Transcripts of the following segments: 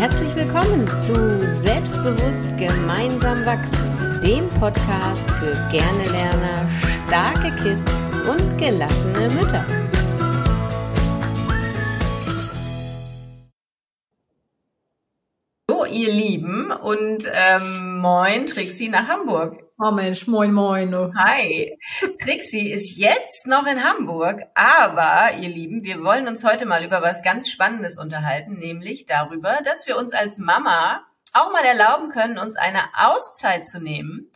Herzlich willkommen zu Selbstbewusst gemeinsam wachsen, dem Podcast für gerne Lerner, starke Kids und gelassene Mütter. Hallo ihr Lieben und ähm, moin Trixie nach Hamburg. Oh Mensch, moin moin. Hi. Trixie ist jetzt noch in Hamburg, aber ihr Lieben, wir wollen uns heute mal über was ganz Spannendes unterhalten, nämlich darüber, dass wir uns als Mama auch mal erlauben können, uns eine Auszeit zu nehmen.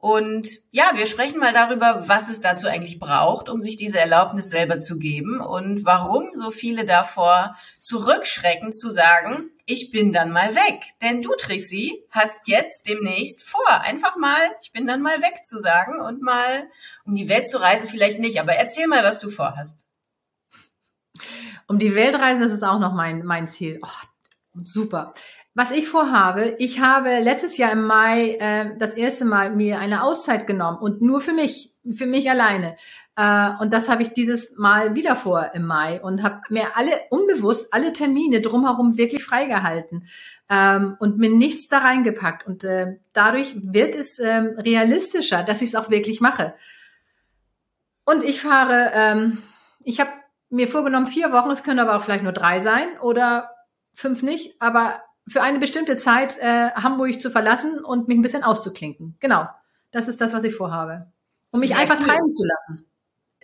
Und ja, wir sprechen mal darüber, was es dazu eigentlich braucht, um sich diese Erlaubnis selber zu geben und warum so viele davor zurückschrecken zu sagen, ich bin dann mal weg. Denn du, Trixie, hast jetzt demnächst vor, einfach mal, ich bin dann mal weg zu sagen und mal um die Welt zu reisen, vielleicht nicht, aber erzähl mal, was du vorhast. Um die Welt reisen, das ist auch noch mein, mein Ziel. Oh, super. Was ich vorhabe, ich habe letztes Jahr im Mai äh, das erste Mal mir eine Auszeit genommen und nur für mich, für mich alleine. Äh, und das habe ich dieses Mal wieder vor im Mai und habe mir alle unbewusst alle Termine drumherum wirklich freigehalten ähm, und mir nichts da reingepackt. Und äh, dadurch wird es ähm, realistischer, dass ich es auch wirklich mache. Und ich fahre, ähm, ich habe mir vorgenommen vier Wochen, es können aber auch vielleicht nur drei sein oder fünf nicht, aber für eine bestimmte Zeit äh, Hamburg zu verlassen und mich ein bisschen auszuklinken. Genau, das ist das, was ich vorhabe. Um mich Sehr einfach treiben zu lassen.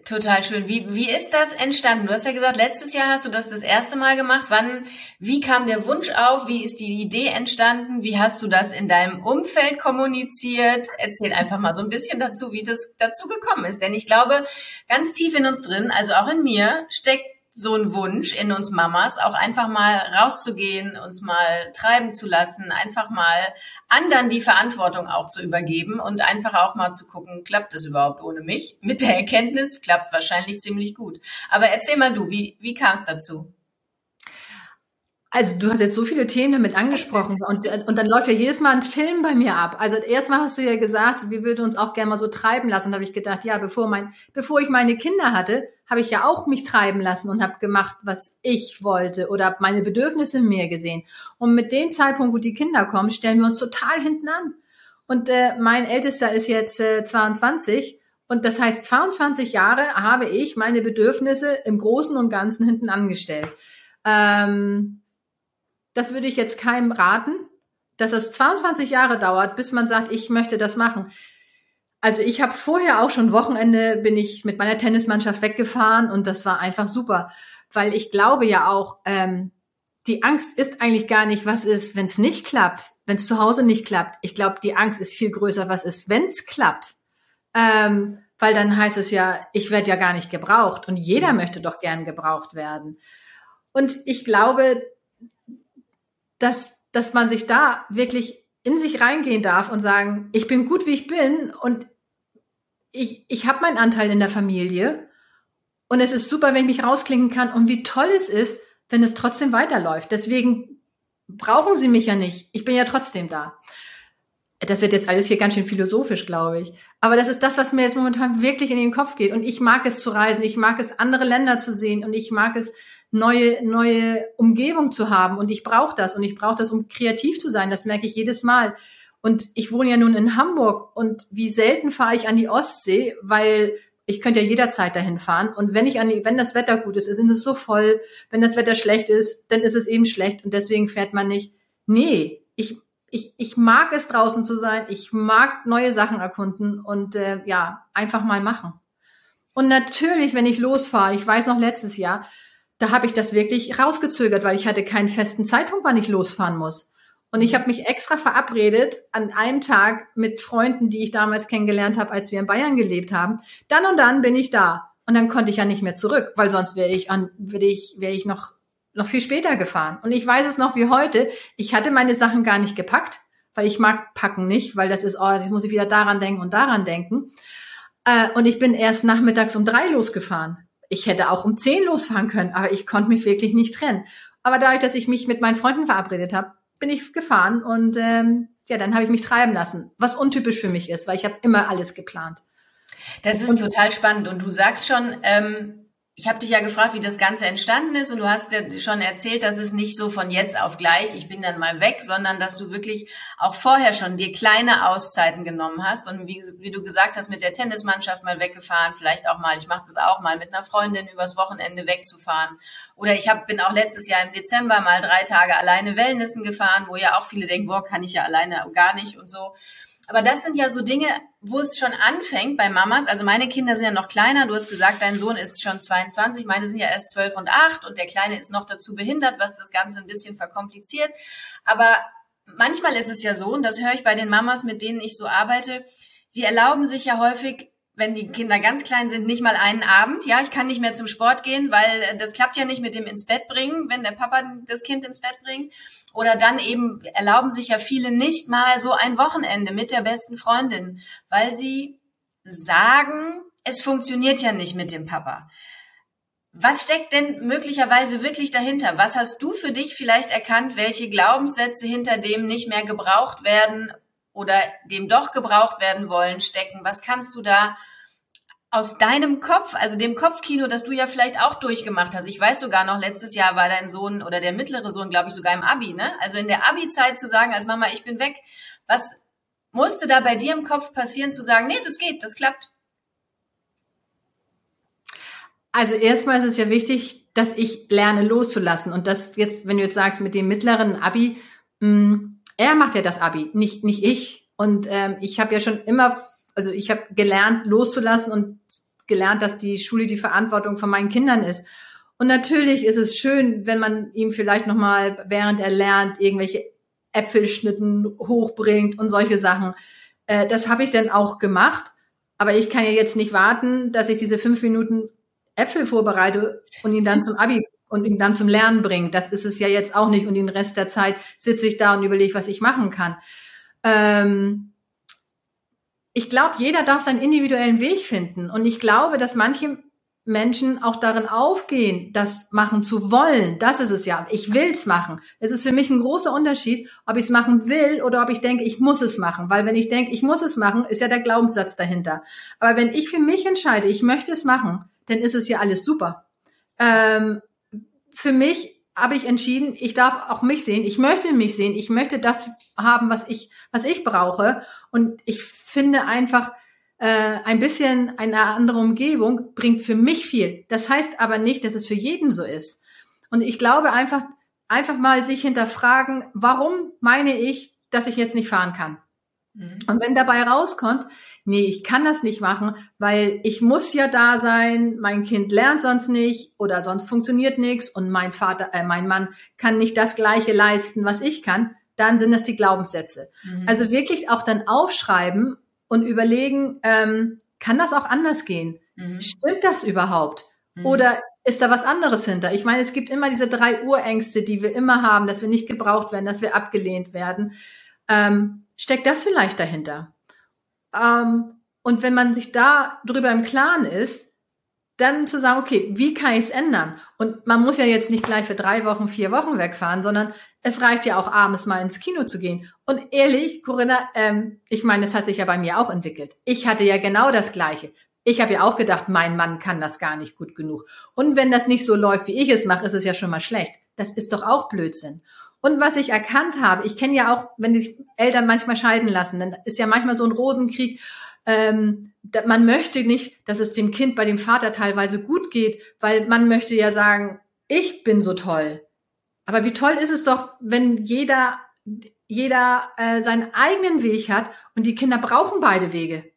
Total schön. Wie, wie ist das entstanden? Du hast ja gesagt, letztes Jahr hast du das das erste Mal gemacht. Wann, wie kam der Wunsch auf? Wie ist die Idee entstanden? Wie hast du das in deinem Umfeld kommuniziert? Erzähl einfach mal so ein bisschen dazu, wie das dazu gekommen ist. Denn ich glaube, ganz tief in uns drin, also auch in mir, steckt so ein Wunsch in uns Mamas, auch einfach mal rauszugehen, uns mal treiben zu lassen, einfach mal anderen die Verantwortung auch zu übergeben und einfach auch mal zu gucken, klappt das überhaupt ohne mich? Mit der Erkenntnis klappt wahrscheinlich ziemlich gut. Aber erzähl mal du, wie, wie kam es dazu? Also du hast jetzt so viele Themen damit angesprochen und, und dann läuft ja jedes Mal ein Film bei mir ab. Also erstmal hast du ja gesagt, wir würden uns auch gerne mal so treiben lassen. Da habe ich gedacht, ja, bevor mein, bevor ich meine Kinder hatte, habe ich ja auch mich treiben lassen und habe gemacht, was ich wollte oder habe meine Bedürfnisse mehr gesehen. Und mit dem Zeitpunkt, wo die Kinder kommen, stellen wir uns total hinten an. Und äh, mein Ältester ist jetzt äh, 22 und das heißt, 22 Jahre habe ich meine Bedürfnisse im Großen und Ganzen hinten angestellt. Ähm, das würde ich jetzt keinem raten, dass es 22 Jahre dauert, bis man sagt, ich möchte das machen. Also ich habe vorher auch schon Wochenende bin ich mit meiner Tennismannschaft weggefahren und das war einfach super, weil ich glaube ja auch, ähm, die Angst ist eigentlich gar nicht, was ist, wenn es nicht klappt, wenn es zu Hause nicht klappt. Ich glaube, die Angst ist viel größer, was ist, wenn es klappt. Ähm, weil dann heißt es ja, ich werde ja gar nicht gebraucht und jeder möchte doch gern gebraucht werden. Und ich glaube, dass, dass man sich da wirklich in sich reingehen darf und sagen, ich bin gut, wie ich bin und ich, ich habe meinen Anteil in der Familie und es ist super, wenn ich mich rausklinken kann und wie toll es ist, wenn es trotzdem weiterläuft. Deswegen brauchen Sie mich ja nicht. Ich bin ja trotzdem da. Das wird jetzt alles hier ganz schön philosophisch, glaube ich. Aber das ist das, was mir jetzt momentan wirklich in den Kopf geht. Und ich mag es zu reisen, ich mag es, andere Länder zu sehen und ich mag es, neue, neue Umgebung zu haben. Und ich brauche das. Und ich brauche das, um kreativ zu sein. Das merke ich jedes Mal. Und ich wohne ja nun in Hamburg. Und wie selten fahre ich an die Ostsee, weil ich könnte ja jederzeit dahin fahren. Und wenn ich an die, wenn das Wetter gut ist, ist es so voll. Wenn das Wetter schlecht ist, dann ist es eben schlecht. Und deswegen fährt man nicht. Nee, ich, ich, ich mag es draußen zu sein. Ich mag neue Sachen erkunden und äh, ja, einfach mal machen. Und natürlich, wenn ich losfahre, ich weiß noch letztes Jahr, da habe ich das wirklich rausgezögert, weil ich hatte keinen festen Zeitpunkt, wann ich losfahren muss. Und ich habe mich extra verabredet an einem Tag mit Freunden, die ich damals kennengelernt habe, als wir in Bayern gelebt haben. Dann und dann bin ich da. Und dann konnte ich ja nicht mehr zurück, weil sonst wäre ich an, würde ich, wäre ich noch, noch viel später gefahren. Und ich weiß es noch wie heute. Ich hatte meine Sachen gar nicht gepackt, weil ich mag packen nicht, weil das ist, oh, ich muss ich wieder daran denken und daran denken. Äh, und ich bin erst nachmittags um drei losgefahren ich hätte auch um zehn losfahren können, aber ich konnte mich wirklich nicht trennen. Aber dadurch, dass ich mich mit meinen Freunden verabredet habe, bin ich gefahren und ähm, ja, dann habe ich mich treiben lassen, was untypisch für mich ist, weil ich habe immer alles geplant. Das ist und, total spannend und du sagst schon, ähm, ich habe dich ja gefragt, wie das Ganze entstanden ist und du hast ja schon erzählt, dass es nicht so von jetzt auf gleich, ich bin dann mal weg, sondern dass du wirklich auch vorher schon dir kleine Auszeiten genommen hast und wie, wie du gesagt hast, mit der Tennismannschaft mal weggefahren, vielleicht auch mal, ich mache das auch mal, mit einer Freundin übers Wochenende wegzufahren. Oder ich hab, bin auch letztes Jahr im Dezember mal drei Tage alleine Wellnessen gefahren, wo ja auch viele denken, boah, kann ich ja alleine gar nicht und so. Aber das sind ja so Dinge, wo es schon anfängt bei Mamas. Also meine Kinder sind ja noch kleiner. Du hast gesagt, dein Sohn ist schon 22. Meine sind ja erst 12 und 8 und der Kleine ist noch dazu behindert, was das Ganze ein bisschen verkompliziert. Aber manchmal ist es ja so, und das höre ich bei den Mamas, mit denen ich so arbeite, sie erlauben sich ja häufig wenn die Kinder ganz klein sind, nicht mal einen Abend. Ja, ich kann nicht mehr zum Sport gehen, weil das klappt ja nicht mit dem ins Bett bringen, wenn der Papa das Kind ins Bett bringt. Oder dann eben erlauben sich ja viele nicht mal so ein Wochenende mit der besten Freundin, weil sie sagen, es funktioniert ja nicht mit dem Papa. Was steckt denn möglicherweise wirklich dahinter? Was hast du für dich vielleicht erkannt, welche Glaubenssätze hinter dem nicht mehr gebraucht werden oder dem doch gebraucht werden wollen stecken? Was kannst du da aus deinem Kopf, also dem Kopfkino, das du ja vielleicht auch durchgemacht hast. Ich weiß sogar noch, letztes Jahr war dein Sohn oder der mittlere Sohn, glaube ich, sogar im Abi, ne? Also in der Abi-Zeit zu sagen, als Mama, ich bin weg. Was musste da bei dir im Kopf passieren, zu sagen, nee, das geht, das klappt? Also erstmal ist es ja wichtig, dass ich lerne loszulassen. Und das jetzt, wenn du jetzt sagst, mit dem mittleren Abi, mh, mm, er macht ja das Abi, nicht, nicht ich. Und ähm, ich habe ja schon immer also ich habe gelernt, loszulassen und gelernt, dass die Schule die Verantwortung von meinen Kindern ist. Und natürlich ist es schön, wenn man ihm vielleicht nochmal, während er lernt, irgendwelche Äpfelschnitten hochbringt und solche Sachen. Äh, das habe ich dann auch gemacht. Aber ich kann ja jetzt nicht warten, dass ich diese fünf Minuten Äpfel vorbereite und ihn dann zum Abi und ihn dann zum Lernen bringe. Das ist es ja jetzt auch nicht. Und den Rest der Zeit sitze ich da und überlege, was ich machen kann. Ähm, ich glaube, jeder darf seinen individuellen Weg finden. Und ich glaube, dass manche Menschen auch darin aufgehen, das machen zu wollen. Das ist es ja. Ich will's machen. Es ist für mich ein großer Unterschied, ob ich es machen will oder ob ich denke, ich muss es machen. Weil wenn ich denke, ich muss es machen, ist ja der Glaubenssatz dahinter. Aber wenn ich für mich entscheide, ich möchte es machen, dann ist es ja alles super. Ähm, für mich habe ich entschieden, ich darf auch mich sehen, ich möchte mich sehen, ich möchte das haben, was ich, was ich brauche. Und ich finde einfach, äh, ein bisschen eine andere Umgebung bringt für mich viel. Das heißt aber nicht, dass es für jeden so ist. Und ich glaube einfach, einfach mal sich hinterfragen, warum meine ich, dass ich jetzt nicht fahren kann? Mhm. Und wenn dabei rauskommt, nee, ich kann das nicht machen, weil ich muss ja da sein, mein Kind lernt sonst nicht oder sonst funktioniert nichts und mein Vater, äh, mein Mann kann nicht das Gleiche leisten, was ich kann, dann sind das die Glaubenssätze. Mhm. Also wirklich auch dann aufschreiben und überlegen, ähm, kann das auch anders gehen? Mhm. Stimmt das überhaupt? Mhm. Oder ist da was anderes hinter? Ich meine, es gibt immer diese drei Urängste, die wir immer haben, dass wir nicht gebraucht werden, dass wir abgelehnt werden. Ähm, steckt das vielleicht dahinter? Ähm, und wenn man sich da drüber im Klaren ist, dann zu sagen, okay, wie kann ich es ändern? Und man muss ja jetzt nicht gleich für drei Wochen, vier Wochen wegfahren, sondern es reicht ja auch abends mal ins Kino zu gehen. Und ehrlich, Corinna, ähm, ich meine, das hat sich ja bei mir auch entwickelt. Ich hatte ja genau das Gleiche. Ich habe ja auch gedacht, mein Mann kann das gar nicht gut genug. Und wenn das nicht so läuft, wie ich es mache, ist es ja schon mal schlecht. Das ist doch auch Blödsinn. Und was ich erkannt habe, ich kenne ja auch, wenn sich Eltern manchmal scheiden lassen, dann ist ja manchmal so ein Rosenkrieg. Ähm, man möchte nicht, dass es dem Kind bei dem Vater teilweise gut geht, weil man möchte ja sagen, ich bin so toll. Aber wie toll ist es doch, wenn jeder jeder äh, seinen eigenen Weg hat und die Kinder brauchen beide Wege.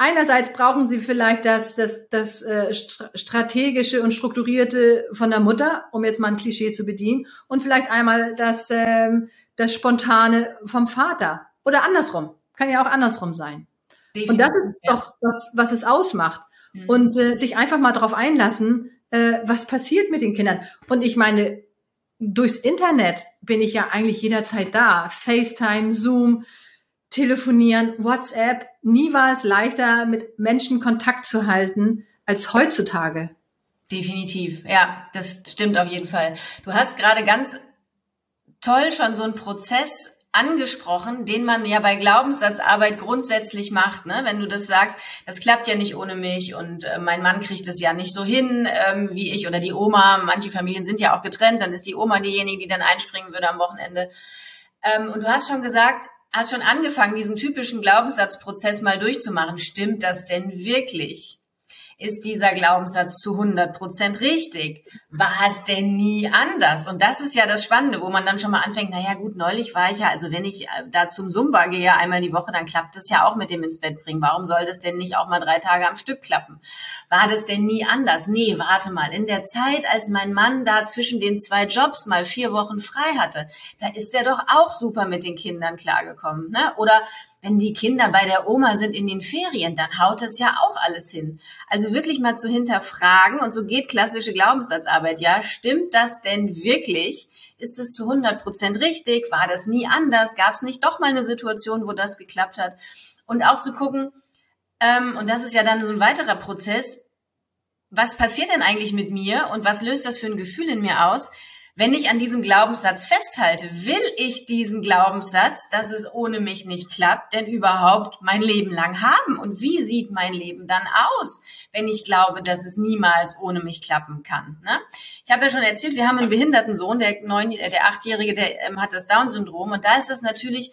Einerseits brauchen sie vielleicht das, das, das äh, strategische und strukturierte von der Mutter, um jetzt mal ein Klischee zu bedienen, und vielleicht einmal das, ähm, das spontane vom Vater oder andersrum. Kann ja auch andersrum sein. Definitiv, und das ist ja. doch das, was es ausmacht. Mhm. Und äh, sich einfach mal darauf einlassen, äh, was passiert mit den Kindern. Und ich meine, durchs Internet bin ich ja eigentlich jederzeit da. FaceTime, Zoom, telefonieren, WhatsApp. Nie war es leichter, mit Menschen Kontakt zu halten als heutzutage. Definitiv, ja, das stimmt auf jeden Fall. Du hast gerade ganz toll schon so einen Prozess angesprochen, den man ja bei Glaubenssatzarbeit grundsätzlich macht. Ne? Wenn du das sagst, das klappt ja nicht ohne mich und äh, mein Mann kriegt es ja nicht so hin ähm, wie ich oder die Oma. Manche Familien sind ja auch getrennt, dann ist die Oma diejenige, die dann einspringen würde am Wochenende. Ähm, und du hast schon gesagt, hast schon angefangen, diesen typischen Glaubenssatzprozess mal durchzumachen. Stimmt das denn wirklich? Ist dieser Glaubenssatz zu 100 Prozent richtig? War es denn nie anders? Und das ist ja das Spannende, wo man dann schon mal anfängt, naja gut, neulich war ich ja, also wenn ich äh, da zum Zumba gehe einmal die Woche, dann klappt das ja auch mit dem ins Bett bringen. Warum soll das denn nicht auch mal drei Tage am Stück klappen? War das denn nie anders? Nee, warte mal, in der Zeit, als mein Mann da zwischen den zwei Jobs mal vier Wochen frei hatte, da ist er doch auch super mit den Kindern klargekommen. Ne? Oder wenn die Kinder bei der Oma sind in den Ferien, dann haut das ja auch alles hin. Also wirklich mal zu hinterfragen und so geht klassische Glaubenssatzarbeit. Ja, stimmt das denn wirklich? Ist es zu 100 Prozent richtig? War das nie anders? Gab es nicht doch mal eine Situation, wo das geklappt hat? Und auch zu gucken, ähm, und das ist ja dann so ein weiterer Prozess, was passiert denn eigentlich mit mir und was löst das für ein Gefühl in mir aus, wenn ich an diesem Glaubenssatz festhalte, will ich diesen Glaubenssatz, dass es ohne mich nicht klappt, denn überhaupt mein Leben lang haben? Und wie sieht mein Leben dann aus, wenn ich glaube, dass es niemals ohne mich klappen kann? Ne? Ich habe ja schon erzählt, wir haben einen behinderten Sohn, der, neun, der achtjährige, der ähm, hat das Down-Syndrom. Und da ist es natürlich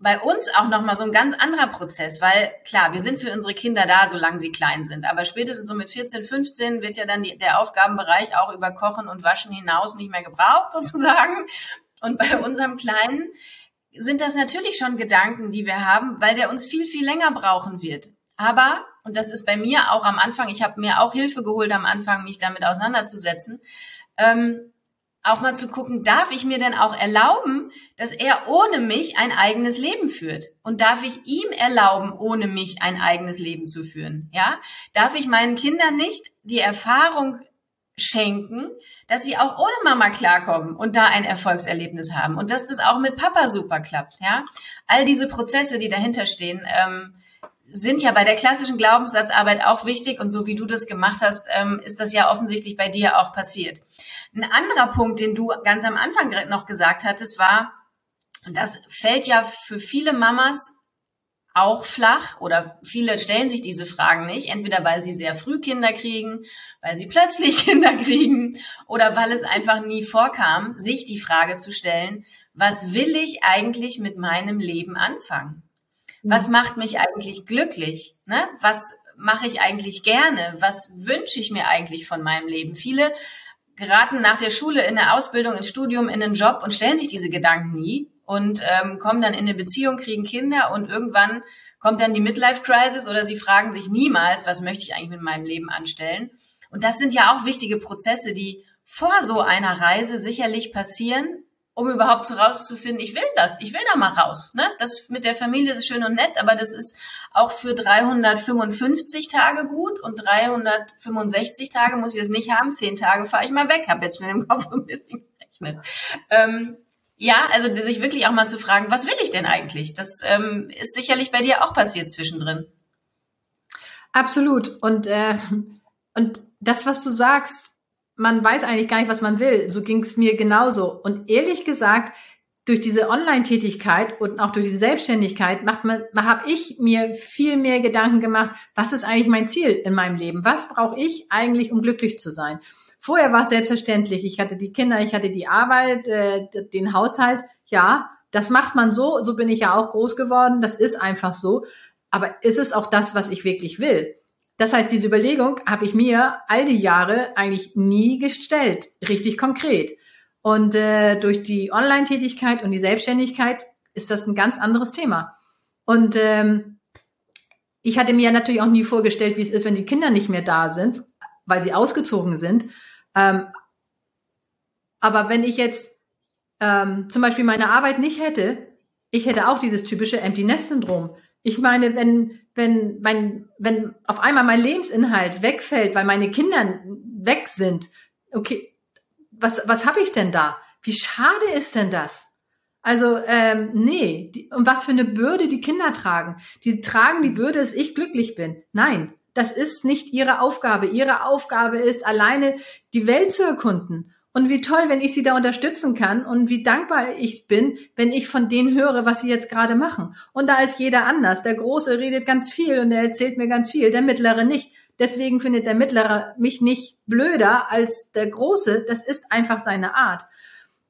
bei uns auch nochmal so ein ganz anderer Prozess, weil klar, wir sind für unsere Kinder da, solange sie klein sind. Aber spätestens so mit 14, 15 wird ja dann die, der Aufgabenbereich auch über Kochen und Waschen hinaus nicht mehr gebraucht sozusagen. Und bei unserem Kleinen sind das natürlich schon Gedanken, die wir haben, weil der uns viel, viel länger brauchen wird. Aber, und das ist bei mir auch am Anfang, ich habe mir auch Hilfe geholt am Anfang, mich damit auseinanderzusetzen, ähm, auch mal zu gucken, darf ich mir denn auch erlauben, dass er ohne mich ein eigenes Leben führt? Und darf ich ihm erlauben, ohne mich ein eigenes Leben zu führen? Ja? Darf ich meinen Kindern nicht die Erfahrung schenken, dass sie auch ohne Mama klarkommen und da ein Erfolgserlebnis haben und dass das auch mit Papa super klappt, ja? All diese Prozesse, die dahinter stehen, ähm, sind ja bei der klassischen Glaubenssatzarbeit auch wichtig und so wie du das gemacht hast, ähm, ist das ja offensichtlich bei dir auch passiert. Ein anderer Punkt, den du ganz am Anfang noch gesagt hattest, war, und das fällt ja für viele Mamas auch flach oder viele stellen sich diese Fragen nicht, entweder weil sie sehr früh Kinder kriegen, weil sie plötzlich Kinder kriegen oder weil es einfach nie vorkam, sich die Frage zu stellen, was will ich eigentlich mit meinem Leben anfangen? Was mhm. macht mich eigentlich glücklich? Ne? Was mache ich eigentlich gerne? Was wünsche ich mir eigentlich von meinem Leben? Viele geraten nach der Schule in eine Ausbildung, ins Studium, in einen Job und stellen sich diese Gedanken nie und ähm, kommen dann in eine Beziehung, kriegen Kinder und irgendwann kommt dann die Midlife-Crisis oder sie fragen sich niemals, was möchte ich eigentlich mit meinem Leben anstellen? Und das sind ja auch wichtige Prozesse, die vor so einer Reise sicherlich passieren, um überhaupt so rauszufinden, ich will das, ich will da mal raus. Ne? Das mit der Familie ist schön und nett, aber das ist auch für 355 Tage gut und 365 Tage muss ich das nicht haben. Zehn Tage fahre ich mal weg, habe jetzt schnell im Kopf ein bisschen gerechnet. Ähm, ja, also sich wirklich auch mal zu fragen, was will ich denn eigentlich? Das ähm, ist sicherlich bei dir auch passiert zwischendrin. Absolut. Und, äh, und das, was du sagst, man weiß eigentlich gar nicht, was man will. So ging es mir genauso. Und ehrlich gesagt, durch diese Online-Tätigkeit und auch durch die Selbstständigkeit macht man, habe ich mir viel mehr Gedanken gemacht, was ist eigentlich mein Ziel in meinem Leben? Was brauche ich eigentlich, um glücklich zu sein? Vorher war es selbstverständlich. Ich hatte die Kinder, ich hatte die Arbeit, äh, den Haushalt. Ja, das macht man so. So bin ich ja auch groß geworden. Das ist einfach so. Aber ist es auch das, was ich wirklich will? Das heißt, diese Überlegung habe ich mir all die Jahre eigentlich nie gestellt, richtig konkret. Und äh, durch die Online-Tätigkeit und die Selbstständigkeit ist das ein ganz anderes Thema. Und ähm, ich hatte mir natürlich auch nie vorgestellt, wie es ist, wenn die Kinder nicht mehr da sind, weil sie ausgezogen sind. Ähm, aber wenn ich jetzt ähm, zum Beispiel meine Arbeit nicht hätte, ich hätte auch dieses typische Empty Nest Syndrom. Ich meine, wenn, wenn, mein, wenn auf einmal mein Lebensinhalt wegfällt, weil meine Kinder weg sind, okay, was, was habe ich denn da? Wie schade ist denn das? Also, ähm, nee, die, und was für eine Bürde die Kinder tragen. Die tragen die Bürde, dass ich glücklich bin. Nein, das ist nicht ihre Aufgabe. Ihre Aufgabe ist, alleine die Welt zu erkunden Und wie toll, wenn ich sie da unterstützen kann und wie dankbar ich bin, wenn ich von denen höre, was sie jetzt gerade machen. Und da ist jeder anders. Der Große redet ganz viel und er erzählt mir ganz viel, der Mittlere nicht. Deswegen findet der Mittlere mich nicht blöder als der Große. Das ist einfach seine Art.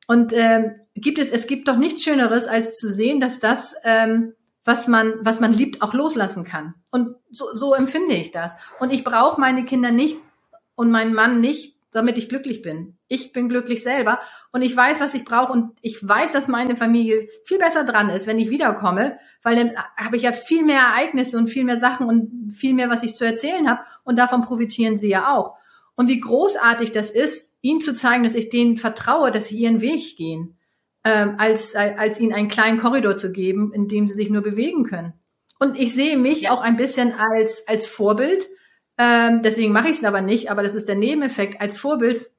Und ähm, gibt es, es gibt doch nichts Schöneres, als zu sehen, dass das, ähm, was man, was man liebt, auch loslassen kann. Und so, so empfinde ich das. Und ich brauche meine Kinder nicht und meinen Mann nicht, damit ich glücklich bin. Ich bin glücklich selber und ich weiß, was ich brauche und ich weiß, dass meine Familie viel besser dran ist, wenn ich wiederkomme, weil dann habe ich ja viel mehr Ereignisse und viel mehr Sachen und viel mehr, was ich zu erzählen habe und davon profitieren sie ja auch. Und wie großartig das ist, ihnen zu zeigen, dass ich denen vertraue, dass sie ihren Weg gehen, ähm, als, als ihnen einen kleinen Korridor zu geben, in dem sie sich nur bewegen können. Und ich sehe mich ja. auch ein bisschen als, als Vorbild, ähm, deswegen mache ich es aber nicht, aber das ist der Nebeneffekt als Vorbild,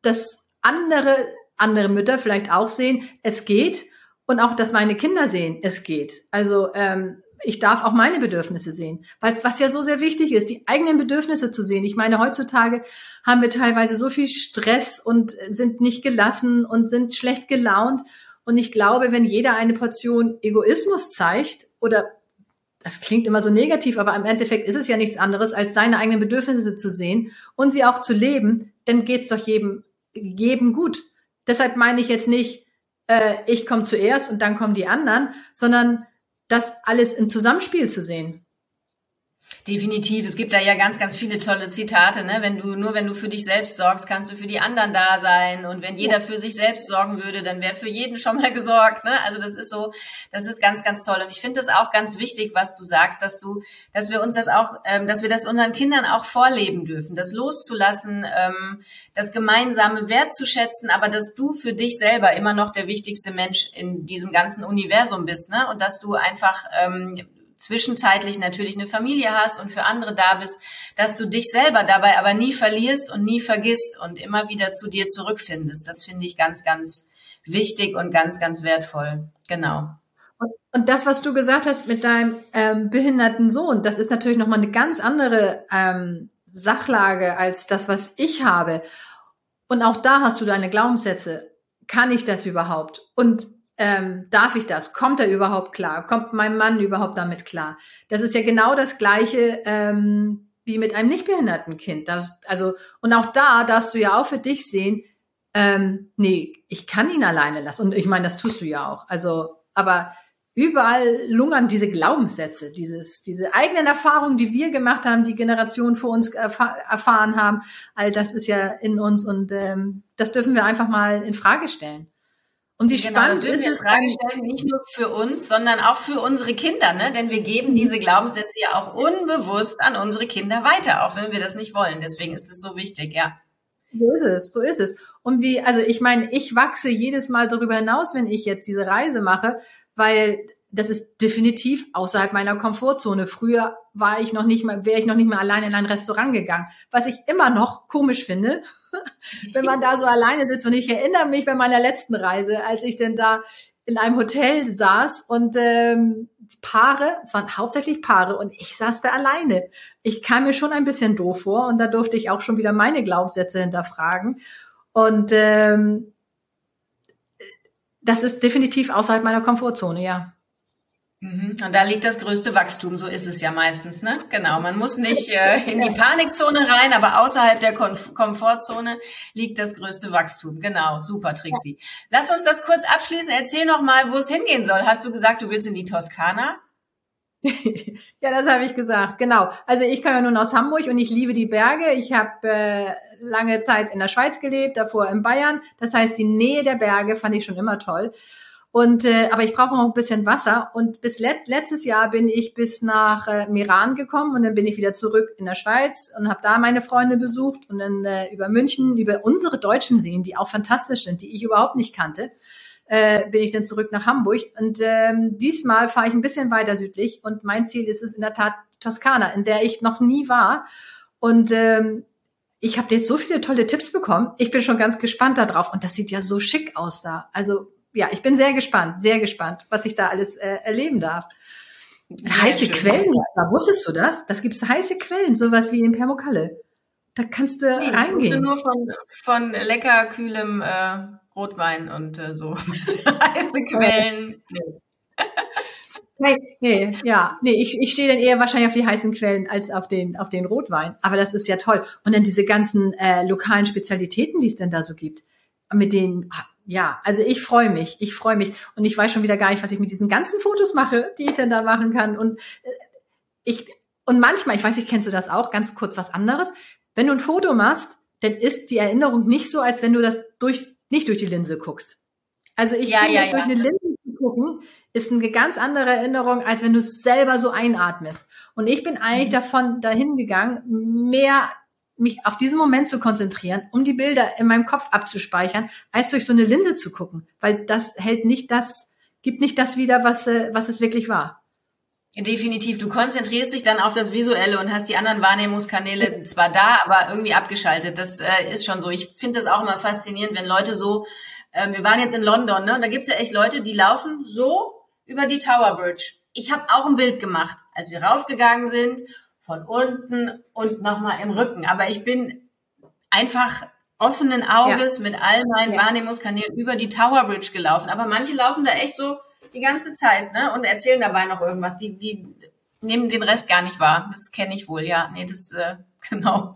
dass andere, andere Mütter vielleicht auch sehen, es geht und auch, dass meine Kinder sehen, es geht. Also ähm, ich darf auch meine Bedürfnisse sehen, weil was ja so sehr wichtig ist, die eigenen Bedürfnisse zu sehen. Ich meine, heutzutage haben wir teilweise so viel Stress und sind nicht gelassen und sind schlecht gelaunt. Und ich glaube, wenn jeder eine Portion Egoismus zeigt oder das klingt immer so negativ, aber im Endeffekt ist es ja nichts anderes, als seine eigenen Bedürfnisse zu sehen und sie auch zu leben, dann geht's doch jedem, jedem gut. Deshalb meine ich jetzt nicht, äh, ich komme zuerst und dann kommen die anderen, sondern das alles im Zusammenspiel zu sehen. Definitiv. Es gibt da ja ganz, ganz viele tolle Zitate. Ne? Wenn du nur wenn du für dich selbst sorgst, kannst du für die anderen da sein. Und wenn jeder für sich selbst sorgen würde, dann wäre für jeden schon mal gesorgt. Ne? Also das ist so, das ist ganz, ganz toll. Und ich finde das auch ganz wichtig, was du sagst, dass du, dass wir uns das auch, ähm, dass wir das unseren Kindern auch vorleben dürfen, das loszulassen, ähm, das gemeinsame wertzuschätzen, aber dass du für dich selber immer noch der wichtigste Mensch in diesem ganzen Universum bist, ne? Und dass du einfach ähm, zwischenzeitlich natürlich eine Familie hast und für andere da bist, dass du dich selber dabei aber nie verlierst und nie vergisst und immer wieder zu dir zurückfindest. Das finde ich ganz, ganz wichtig und ganz, ganz wertvoll. Genau. Und, das, was du gesagt hast mit deinem ähm, behinderten Sohn, das ist natürlich nochmal eine ganz andere ähm, Sachlage als das, was ich habe. Und auch da hast du deine Glaubenssätze. Kann ich das überhaupt? Und ähm, darf ich das? Kommt er überhaupt klar? Kommt mein Mann überhaupt damit klar? Das ist ja genau das Gleiche ähm, wie mit einem nichtbehinderten Kind. Das, also und auch da darfst du ja auch für dich sehen, ähm, nee, ich kann ihn alleine lassen. Und ich meine, das tust du ja auch. Also, aber überall lungern diese Glaubenssätze, dieses, diese eigenen Erfahrungen, die wir gemacht haben, die Generationen vor uns erfahr erfahren haben. All das ist ja in uns und ähm, das dürfen wir einfach mal in Frage stellen. Und wie genau, spannend ist es Frage stellen, nicht nur für uns, sondern auch für unsere Kinder, ne? Denn wir geben mhm. diese Glaubenssätze ja auch unbewusst an unsere Kinder weiter, auch wenn wir das nicht wollen. Deswegen ist es so wichtig, ja. So ist es, so ist es. Und wie, also ich meine, ich wachse jedes Mal darüber hinaus, wenn ich jetzt diese Reise mache, weil das ist definitiv außerhalb meiner Komfortzone. Früher war ich noch nicht mal, wäre ich noch nicht mal allein in ein Restaurant gegangen. Was ich immer noch komisch finde, wenn man da so alleine sitzt. Und ich erinnere mich bei meiner letzten Reise, als ich denn da in einem Hotel saß und ähm, Paare, es waren hauptsächlich Paare und ich saß da alleine. Ich kam mir schon ein bisschen doof vor und da durfte ich auch schon wieder meine Glaubenssätze hinterfragen. Und ähm, das ist definitiv außerhalb meiner Komfortzone, ja. Mhm. Und da liegt das größte Wachstum, so ist es ja meistens, ne? Genau, man muss nicht äh, in die Panikzone rein, aber außerhalb der Konf Komfortzone liegt das größte Wachstum. Genau, super, Trixie. Lass uns das kurz abschließen. Erzähl noch mal, wo es hingehen soll. Hast du gesagt, du willst in die Toskana? ja, das habe ich gesagt, genau. Also ich komme ja nun aus Hamburg und ich liebe die Berge. Ich habe äh, lange Zeit in der Schweiz gelebt, davor in Bayern. Das heißt, die Nähe der Berge fand ich schon immer toll. Und äh, aber ich brauche noch ein bisschen Wasser. Und bis let letztes Jahr bin ich bis nach äh, Meran gekommen und dann bin ich wieder zurück in der Schweiz und habe da meine Freunde besucht und dann äh, über München, über unsere deutschen Seen, die auch fantastisch sind, die ich überhaupt nicht kannte, äh, bin ich dann zurück nach Hamburg. Und ähm, diesmal fahre ich ein bisschen weiter südlich und mein Ziel ist es in der Tat Toskana, in der ich noch nie war. Und ähm, ich habe jetzt so viele tolle Tipps bekommen. Ich bin schon ganz gespannt darauf. Und das sieht ja so schick aus da. Also ja, ich bin sehr gespannt, sehr gespannt, was ich da alles äh, erleben darf. Sehr heiße schön. Quellen da, wusstest du das? Das gibt's heiße Quellen, sowas wie in Permokalle. Da kannst du nee, reingehen. nur von, von lecker, kühlem äh, Rotwein und äh, so heiße Quellen. Nee. Nee, nee, ja, nee, ich, ich stehe dann eher wahrscheinlich auf die heißen Quellen als auf den, auf den Rotwein. Aber das ist ja toll. Und dann diese ganzen äh, lokalen Spezialitäten, die es denn da so gibt, mit denen, ja, also ich freue mich, ich freue mich. Und ich weiß schon wieder gar nicht, was ich mit diesen ganzen Fotos mache, die ich denn da machen kann. Und äh, ich, und manchmal, ich weiß nicht, kennst du das auch, ganz kurz was anderes. Wenn du ein Foto machst, dann ist die Erinnerung nicht so, als wenn du das durch, nicht durch die Linse guckst. Also ich ja, finde, ja, ja. durch eine Linse zu gucken, ist eine ganz andere Erinnerung, als wenn du es selber so einatmest. Und ich bin eigentlich mhm. davon dahin gegangen, mehr mich auf diesen Moment zu konzentrieren, um die Bilder in meinem Kopf abzuspeichern, als durch so eine Linse zu gucken, weil das hält nicht das, gibt nicht das wieder, was, äh, was es wirklich war. Definitiv. Du konzentrierst dich dann auf das Visuelle und hast die anderen Wahrnehmungskanäle zwar da, aber irgendwie abgeschaltet. Das äh, ist schon so. Ich finde das auch immer faszinierend, wenn Leute so, äh, wir waren jetzt in London, ne? Und da gibt's ja echt Leute, die laufen so über die Tower Bridge. Ich habe auch ein Bild gemacht, als wir raufgegangen sind, von unten und nochmal im Rücken. Aber ich bin einfach offenen Auges ja. mit all meinen ja. Wahrnehmungskanälen über die Tower Bridge gelaufen. Aber manche laufen da echt so die ganze Zeit, ne? Und erzählen dabei noch irgendwas. Die, die nehmen den Rest gar nicht wahr. Das kenne ich wohl, ja. Nee, das, äh, genau.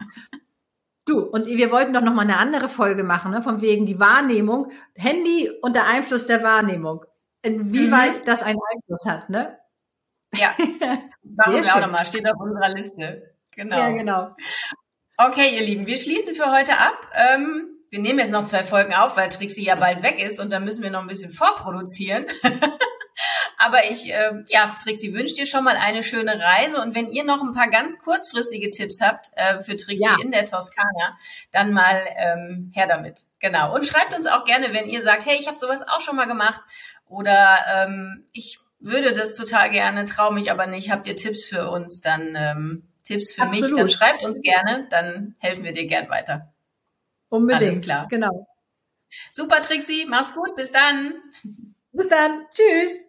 Du, und wir wollten doch noch mal eine andere Folge machen, ne? von wegen die Wahrnehmung, Handy und der Einfluss der Wahrnehmung. Inwieweit mhm. das einen Einfluss hat, ne? Ja, machen wir auch nochmal. Steht auf unserer Liste. Genau. Ja, genau. Okay, ihr Lieben, wir schließen für heute ab. Ähm, wir nehmen jetzt noch zwei Folgen auf, weil Trixie ja bald weg ist und dann müssen wir noch ein bisschen vorproduzieren. Aber ich, äh, ja, Trixie, wünsche dir schon mal eine schöne Reise. Und wenn ihr noch ein paar ganz kurzfristige Tipps habt äh, für Trixie ja. in der Toskana, dann mal ähm, her damit. Genau. Und schreibt uns auch gerne, wenn ihr sagt, hey, ich habe sowas auch schon mal gemacht oder ähm, ich würde das total gerne, traue mich aber nicht. Habt ihr Tipps für uns? Dann ähm, Tipps für Absolut. mich, dann schreibt uns gerne, dann helfen wir dir gern weiter. Unbedingt. Alles klar. Genau. Super, Trixie. Mach's gut. Bis dann. Bis dann. Tschüss.